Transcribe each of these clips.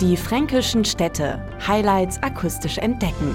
Die fränkischen Städte. Highlights akustisch entdecken.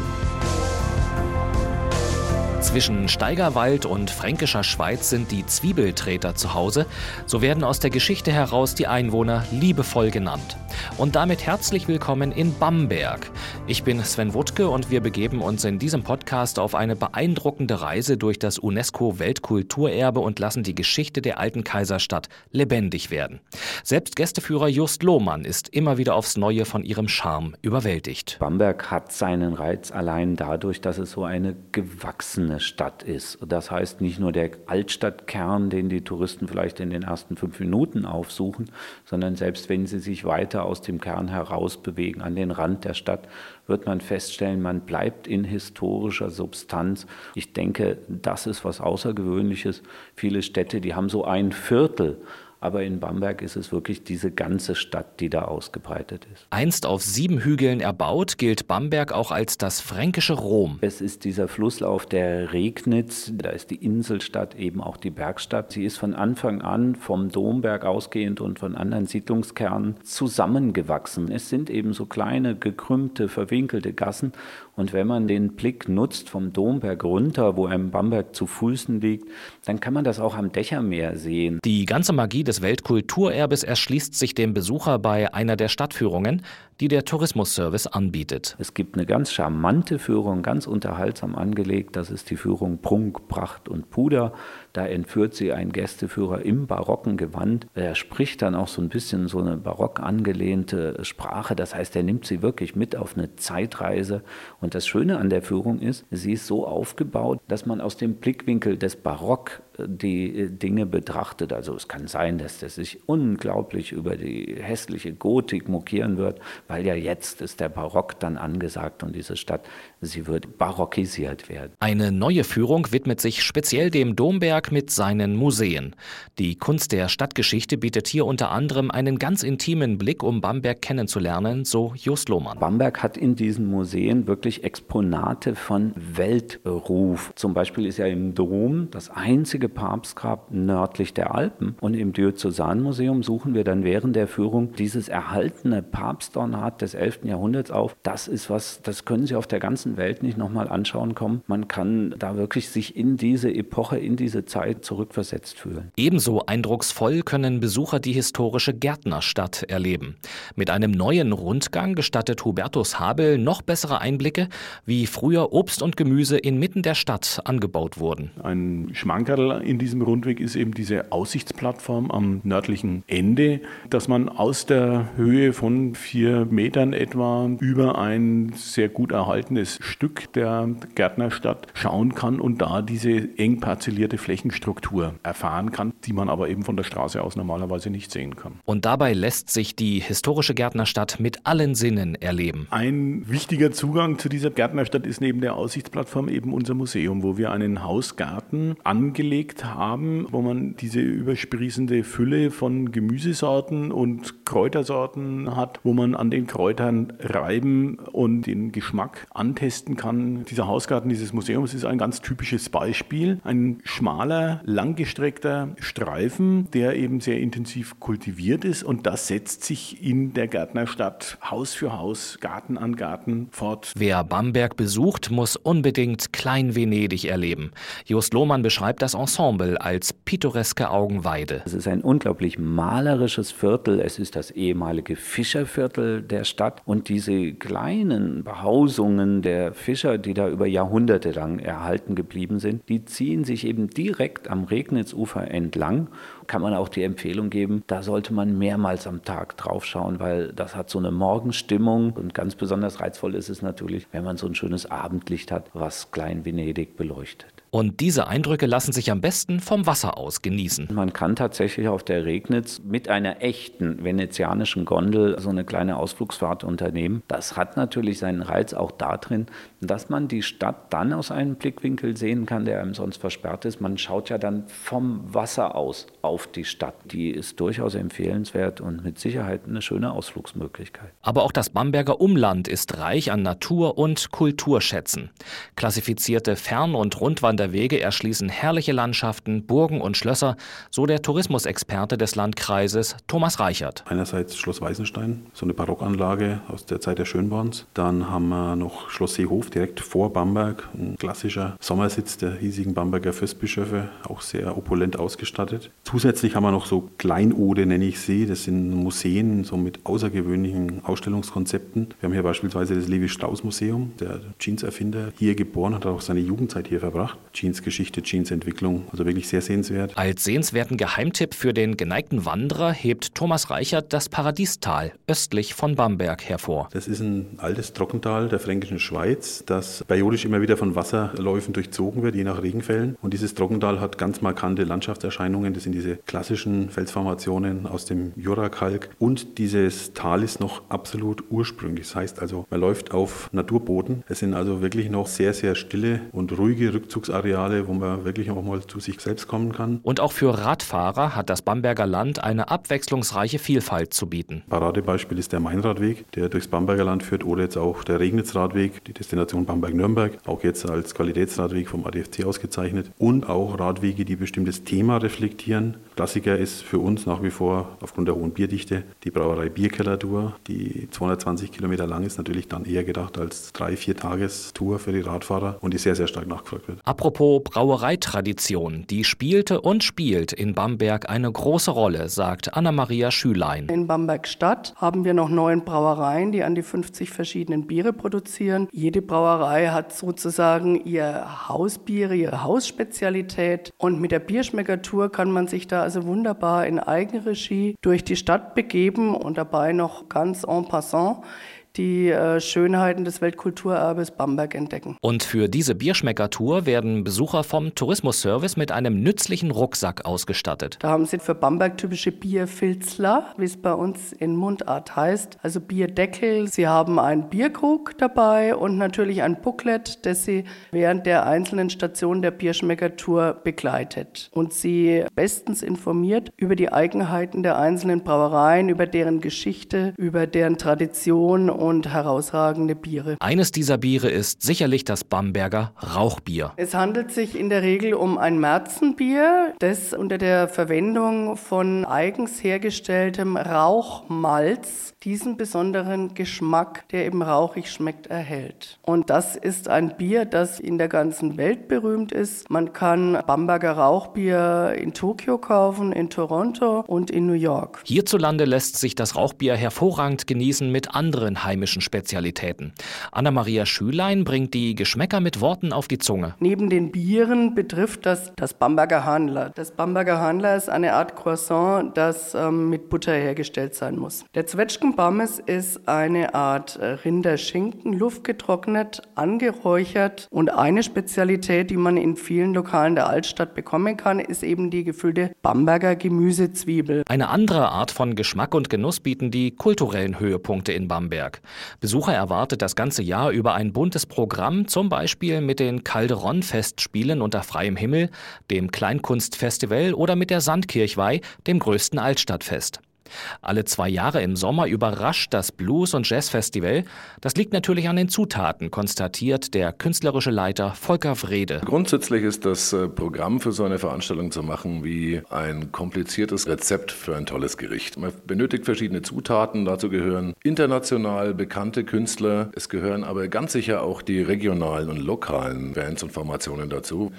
Zwischen Steigerwald und Fränkischer Schweiz sind die Zwiebeltreter zu Hause. So werden aus der Geschichte heraus die Einwohner liebevoll genannt. Und damit herzlich willkommen in Bamberg. Ich bin Sven Wuttke und wir begeben uns in diesem Podcast auf eine beeindruckende Reise durch das UNESCO-Weltkulturerbe und lassen die Geschichte der alten Kaiserstadt lebendig werden. Selbst Gästeführer Just Lohmann ist immer wieder aufs Neue von ihrem Charme überwältigt. Bamberg hat seinen Reiz allein dadurch, dass es so eine gewachsene Stadt ist. Das heißt nicht nur der Altstadtkern, den die Touristen vielleicht in den ersten fünf Minuten aufsuchen, sondern selbst wenn sie sich weiter aus dem Kern heraus bewegen, an den Rand der Stadt, wird man feststellen, man bleibt in historischer Substanz. Ich denke, das ist was Außergewöhnliches. Viele Städte, die haben so ein Viertel aber in Bamberg ist es wirklich diese ganze Stadt, die da ausgebreitet ist. Einst auf sieben Hügeln erbaut, gilt Bamberg auch als das fränkische Rom. Es ist dieser Flusslauf der Regnitz, da ist die Inselstadt eben auch die Bergstadt. Sie ist von Anfang an vom Domberg ausgehend und von anderen Siedlungskernen zusammengewachsen. Es sind eben so kleine, gekrümmte, verwinkelte Gassen und wenn man den Blick nutzt vom Domberg runter, wo einem Bamberg zu Füßen liegt, dann kann man das auch am Dächermeer sehen. Die ganze Magie des Weltkulturerbes erschließt sich dem Besucher bei einer der Stadtführungen, die der Tourismusservice anbietet. Es gibt eine ganz charmante Führung, ganz unterhaltsam angelegt. Das ist die Führung Prunk, Pracht und Puder. Da entführt sie ein Gästeführer im barocken Gewand. Er spricht dann auch so ein bisschen so eine barock angelehnte Sprache. Das heißt, er nimmt sie wirklich mit auf eine Zeitreise. Und das Schöne an der Führung ist, sie ist so aufgebaut, dass man aus dem Blickwinkel des Barock die äh, Dinge betrachtet. Also es kann sein, dass der sich unglaublich über die hässliche Gotik mokieren wird, weil ja jetzt ist der Barock dann angesagt und diese Stadt, sie wird barockisiert werden. Eine neue Führung widmet sich speziell dem Domberg mit seinen Museen. Die Kunst der Stadtgeschichte bietet hier unter anderem einen ganz intimen Blick, um Bamberg kennenzulernen, so Just Lohmann. Bamberg hat in diesen Museen wirklich Exponate von Weltruf. Zum Beispiel ist ja im Dom das einzige einzige Papstgrab nördlich der Alpen. Und im Diözesanmuseum suchen wir dann während der Führung dieses erhaltene Papstornat des 11. Jahrhunderts auf. Das ist was, das können Sie auf der ganzen Welt nicht nochmal anschauen kommen. Man kann da wirklich sich in diese Epoche, in diese Zeit zurückversetzt fühlen. Ebenso eindrucksvoll können Besucher die historische Gärtnerstadt erleben. Mit einem neuen Rundgang gestattet Hubertus Habel noch bessere Einblicke, wie früher Obst und Gemüse inmitten der Stadt angebaut wurden. Ein Schmankerl in diesem Rundweg ist eben diese Aussichtsplattform am nördlichen Ende, dass man aus der Höhe von vier Metern etwa über ein sehr gut erhaltenes Stück der Gärtnerstadt schauen kann und da diese eng parzellierte Flächenstruktur erfahren kann, die man aber eben von der Straße aus normalerweise nicht sehen kann. Und dabei lässt sich die historische Gärtnerstadt mit allen Sinnen erleben. Ein wichtiger Zugang zu dieser Gärtnerstadt ist neben der Aussichtsplattform eben unser Museum, wo wir einen Hausgarten angelegt angelegt haben, wo man diese übersprießende Fülle von Gemüsesorten und Kräutersorten hat, wo man an den Kräutern reiben und den Geschmack antesten kann. Dieser Hausgarten dieses Museums ist ein ganz typisches Beispiel. Ein schmaler, langgestreckter Streifen, der eben sehr intensiv kultiviert ist und das setzt sich in der Gärtnerstadt Haus für Haus, Garten an Garten fort. Wer Bamberg besucht, muss unbedingt Klein-Venedig erleben. Just Lohmann beschreibt das Ensemble Ensemble als pittoreske Augenweide. Es ist ein unglaublich malerisches Viertel. Es ist das ehemalige Fischerviertel der Stadt. Und diese kleinen Behausungen der Fischer, die da über Jahrhunderte lang erhalten geblieben sind, die ziehen sich eben direkt am Regnitzufer entlang. Kann man auch die Empfehlung geben, da sollte man mehrmals am Tag drauf schauen, weil das hat so eine Morgenstimmung. Und ganz besonders reizvoll ist es natürlich, wenn man so ein schönes Abendlicht hat, was Klein Venedig beleuchtet. Und diese Eindrücke lassen sich am besten vom Wasser aus genießen. Man kann tatsächlich auf der Regnitz mit einer echten venezianischen Gondel so eine kleine Ausflugsfahrt unternehmen. Das hat natürlich seinen Reiz auch darin, dass man die Stadt dann aus einem Blickwinkel sehen kann, der einem sonst versperrt ist. Man schaut ja dann vom Wasser aus auf die Stadt. Die ist durchaus empfehlenswert und mit Sicherheit eine schöne Ausflugsmöglichkeit. Aber auch das Bamberger Umland ist reich an Natur- und Kulturschätzen. Klassifizierte Fern- und Rundwander der Wege erschließen herrliche Landschaften, Burgen und Schlösser, so der Tourismusexperte des Landkreises Thomas Reichert. Einerseits Schloss Weißenstein, so eine Barockanlage aus der Zeit der Schönborns. Dann haben wir noch Schloss Seehof direkt vor Bamberg, ein klassischer Sommersitz der hiesigen Bamberger Fürstbischöfe, auch sehr opulent ausgestattet. Zusätzlich haben wir noch so Kleinode, nenne ich sie. Das sind Museen so mit außergewöhnlichen Ausstellungskonzepten. Wir haben hier beispielsweise das Levi-Strauss-Museum, der Jeans-Erfinder, hier geboren, hat auch seine Jugendzeit hier verbracht. Jeans-Geschichte, Jeans-Entwicklung, also wirklich sehr sehenswert. Als sehenswerten Geheimtipp für den geneigten Wanderer hebt Thomas Reichert das Paradiestal östlich von Bamberg hervor. Das ist ein altes Trockental der fränkischen Schweiz, das periodisch immer wieder von Wasserläufen durchzogen wird, je nach Regenfällen. Und dieses Trockental hat ganz markante Landschaftserscheinungen. Das sind diese klassischen Felsformationen aus dem Jurakalk. Und dieses Tal ist noch absolut ursprünglich. Das heißt also, man läuft auf Naturboden. Es sind also wirklich noch sehr, sehr stille und ruhige Rückzugsareale, wo man wirklich auch mal zu sich selbst kommen kann. Und auch für Radfahrer hat das Bamberger Land eine abwechslungsreiche Vielfalt zu bieten. Paradebeispiel ist der Mainradweg, der durchs Bamberger Land führt, oder jetzt auch der Regnitzradweg, die Destination Bamberg-Nürnberg, auch jetzt als Qualitätsradweg vom ADFC ausgezeichnet. Und auch Radwege, die bestimmtes Thema reflektieren. Klassiker ist für uns nach wie vor aufgrund der hohen Bierdichte die Brauerei Bierkeller-Tour, die 220 Kilometer lang ist, natürlich dann eher gedacht als drei, vier Tagestour für die Radfahrer und die sehr, sehr stark nachgefragt wird. Apropos Brauereitradition, die spielte und spielt in Bamberg eine große Rolle, sagt Anna-Maria Schülein. In Bamberg Stadt haben wir noch neun Brauereien, die an die 50 verschiedenen Biere produzieren. Jede Brauerei hat sozusagen ihr Hausbier, ihre Hausspezialität und mit der Bierschmeckertour kann man sich da also wunderbar in Eigenregie durch die Stadt begeben und dabei noch ganz en passant die äh, Schönheiten des Weltkulturerbes Bamberg entdecken. Und für diese Bierschmeckertour werden Besucher vom Tourismusservice mit einem nützlichen Rucksack ausgestattet. Da haben sie für Bamberg typische Bierfilzler, wie es bei uns in Mundart heißt, also Bierdeckel. Sie haben einen Bierkrug dabei und natürlich ein Booklet, das sie während der einzelnen Stationen der Bierschmeckertour begleitet und sie bestens informiert über die Eigenheiten der einzelnen Brauereien, über deren Geschichte, über deren Tradition und herausragende Biere. Eines dieser Biere ist sicherlich das Bamberger Rauchbier. Es handelt sich in der Regel um ein Märzenbier, das unter der Verwendung von eigens hergestelltem Rauchmalz diesen besonderen Geschmack, der eben rauchig schmeckt, erhält. Und das ist ein Bier, das in der ganzen Welt berühmt ist. Man kann Bamberger Rauchbier in Tokio kaufen, in Toronto und in New York. Hierzulande lässt sich das Rauchbier hervorragend genießen mit anderen heimischen heimischen Spezialitäten. Anna-Maria Schülein bringt die Geschmäcker mit Worten auf die Zunge. Neben den Bieren betrifft das das Bamberger Handler. Das Bamberger Handler ist eine Art Croissant, das ähm, mit Butter hergestellt sein muss. Der Zwetschgenbammes ist eine Art äh, Rinderschinken, luftgetrocknet, angeräuchert und eine Spezialität, die man in vielen Lokalen der Altstadt bekommen kann, ist eben die gefüllte Bamberger Gemüsezwiebel. Eine andere Art von Geschmack und Genuss bieten die kulturellen Höhepunkte in Bamberg. Besucher erwartet das ganze Jahr über ein buntes Programm, zum Beispiel mit den Calderon-Festspielen unter freiem Himmel, dem Kleinkunstfestival oder mit der Sandkirchweih, dem größten Altstadtfest. Alle zwei Jahre im Sommer überrascht das Blues- und Jazzfestival. Das liegt natürlich an den Zutaten, konstatiert der künstlerische Leiter Volker Wrede. Grundsätzlich ist das äh, Programm für so eine Veranstaltung zu machen wie ein kompliziertes Rezept für ein tolles Gericht. Man benötigt verschiedene Zutaten, dazu gehören international bekannte Künstler, es gehören aber ganz sicher auch die regionalen und lokalen Bands und Formationen dazu.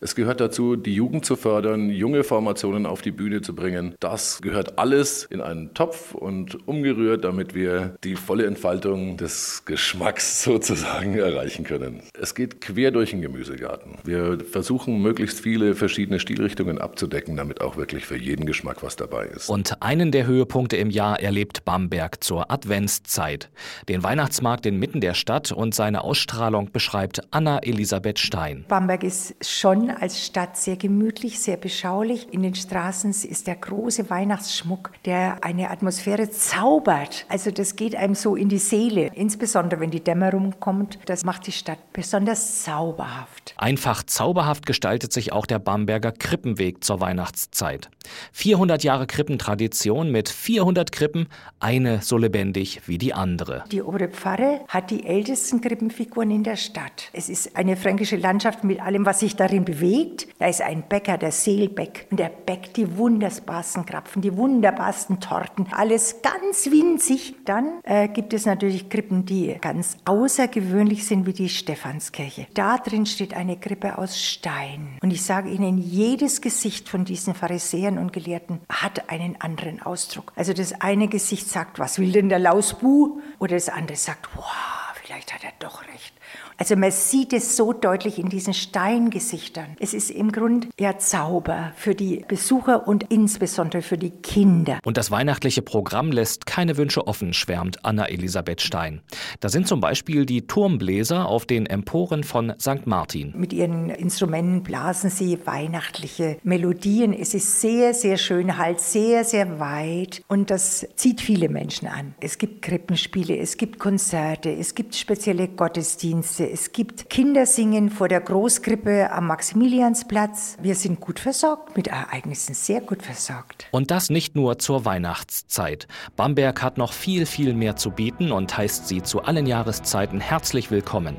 Es gehört dazu, die Jugend zu fördern, junge Formationen auf die Bühne zu bringen. Das gehört alles in einen Topf und umgerührt, damit wir die volle Entfaltung des Geschmacks sozusagen erreichen können. Es geht quer durch den Gemüsegarten. Wir versuchen möglichst viele verschiedene Stilrichtungen abzudecken, damit auch wirklich für jeden Geschmack was dabei ist. Und einen der Höhepunkte im Jahr erlebt Bamberg zur Adventszeit. Den Weihnachtsmarkt inmitten der Stadt und seine Ausstrahlung beschreibt Anna Elisabeth Stein. Bamberg ist schon als Stadt sehr gemütlich, sehr beschaulich. In den Straßen ist der große Weihnachtsschmuck, der eine Atmosphäre zaubert. Also das geht einem so in die Seele. Insbesondere wenn die Dämmerung kommt, das macht die Stadt besonders zauberhaft. Einfach zauberhaft gestaltet sich auch der Bamberger Krippenweg zur Weihnachtszeit. 400 Jahre Krippentradition mit 400 Krippen, eine so lebendig wie die andere. Die obere Pfarre hat die ältesten Krippenfiguren in der Stadt. Es ist eine fränkische Landschaft mit allem, was sich darin bewegt. Da ist ein Bäcker, der Seelbeck, und der bäckt die wunderbarsten Krapfen, die wunderbarsten Torten, alles ganz winzig. Dann äh, gibt es natürlich Krippen, die ganz außergewöhnlich sind, wie die Stephanskirche. Da drin steht eine Krippe aus Stein. Und ich sage Ihnen, jedes Gesicht von diesen Pharisäern und Gelehrten hat einen anderen Ausdruck. Also das eine Gesicht sagt, was will denn der Lausbu? Oder das andere sagt, wow, vielleicht hat er doch recht. Also man sieht es so deutlich in diesen Steingesichtern. Es ist im Grunde ja Zauber für die Besucher und insbesondere für die Kinder. Und das weihnachtliche Programm lässt keine Wünsche offen, schwärmt Anna-Elisabeth Stein. Da sind zum Beispiel die Turmbläser auf den Emporen von St. Martin. Mit ihren Instrumenten blasen sie weihnachtliche Melodien. Es ist sehr, sehr schön, halt sehr, sehr weit und das zieht viele Menschen an. Es gibt Krippenspiele, es gibt Konzerte, es gibt spezielle Gottesdienste. Es gibt Kindersingen vor der Großkrippe am Maximiliansplatz. Wir sind gut versorgt, mit Ereignissen sehr gut versorgt. Und das nicht nur zur Weihnachtszeit. Bamberg hat noch viel, viel mehr zu bieten und heißt Sie zu allen Jahreszeiten herzlich willkommen.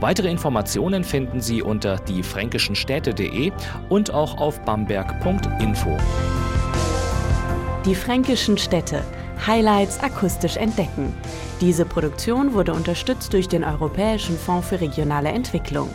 Weitere Informationen finden Sie unter diefränkischenstädte.de und auch auf bamberg.info. Die fränkischen Städte. Highlights akustisch entdecken. Diese Produktion wurde unterstützt durch den Europäischen Fonds für regionale Entwicklung.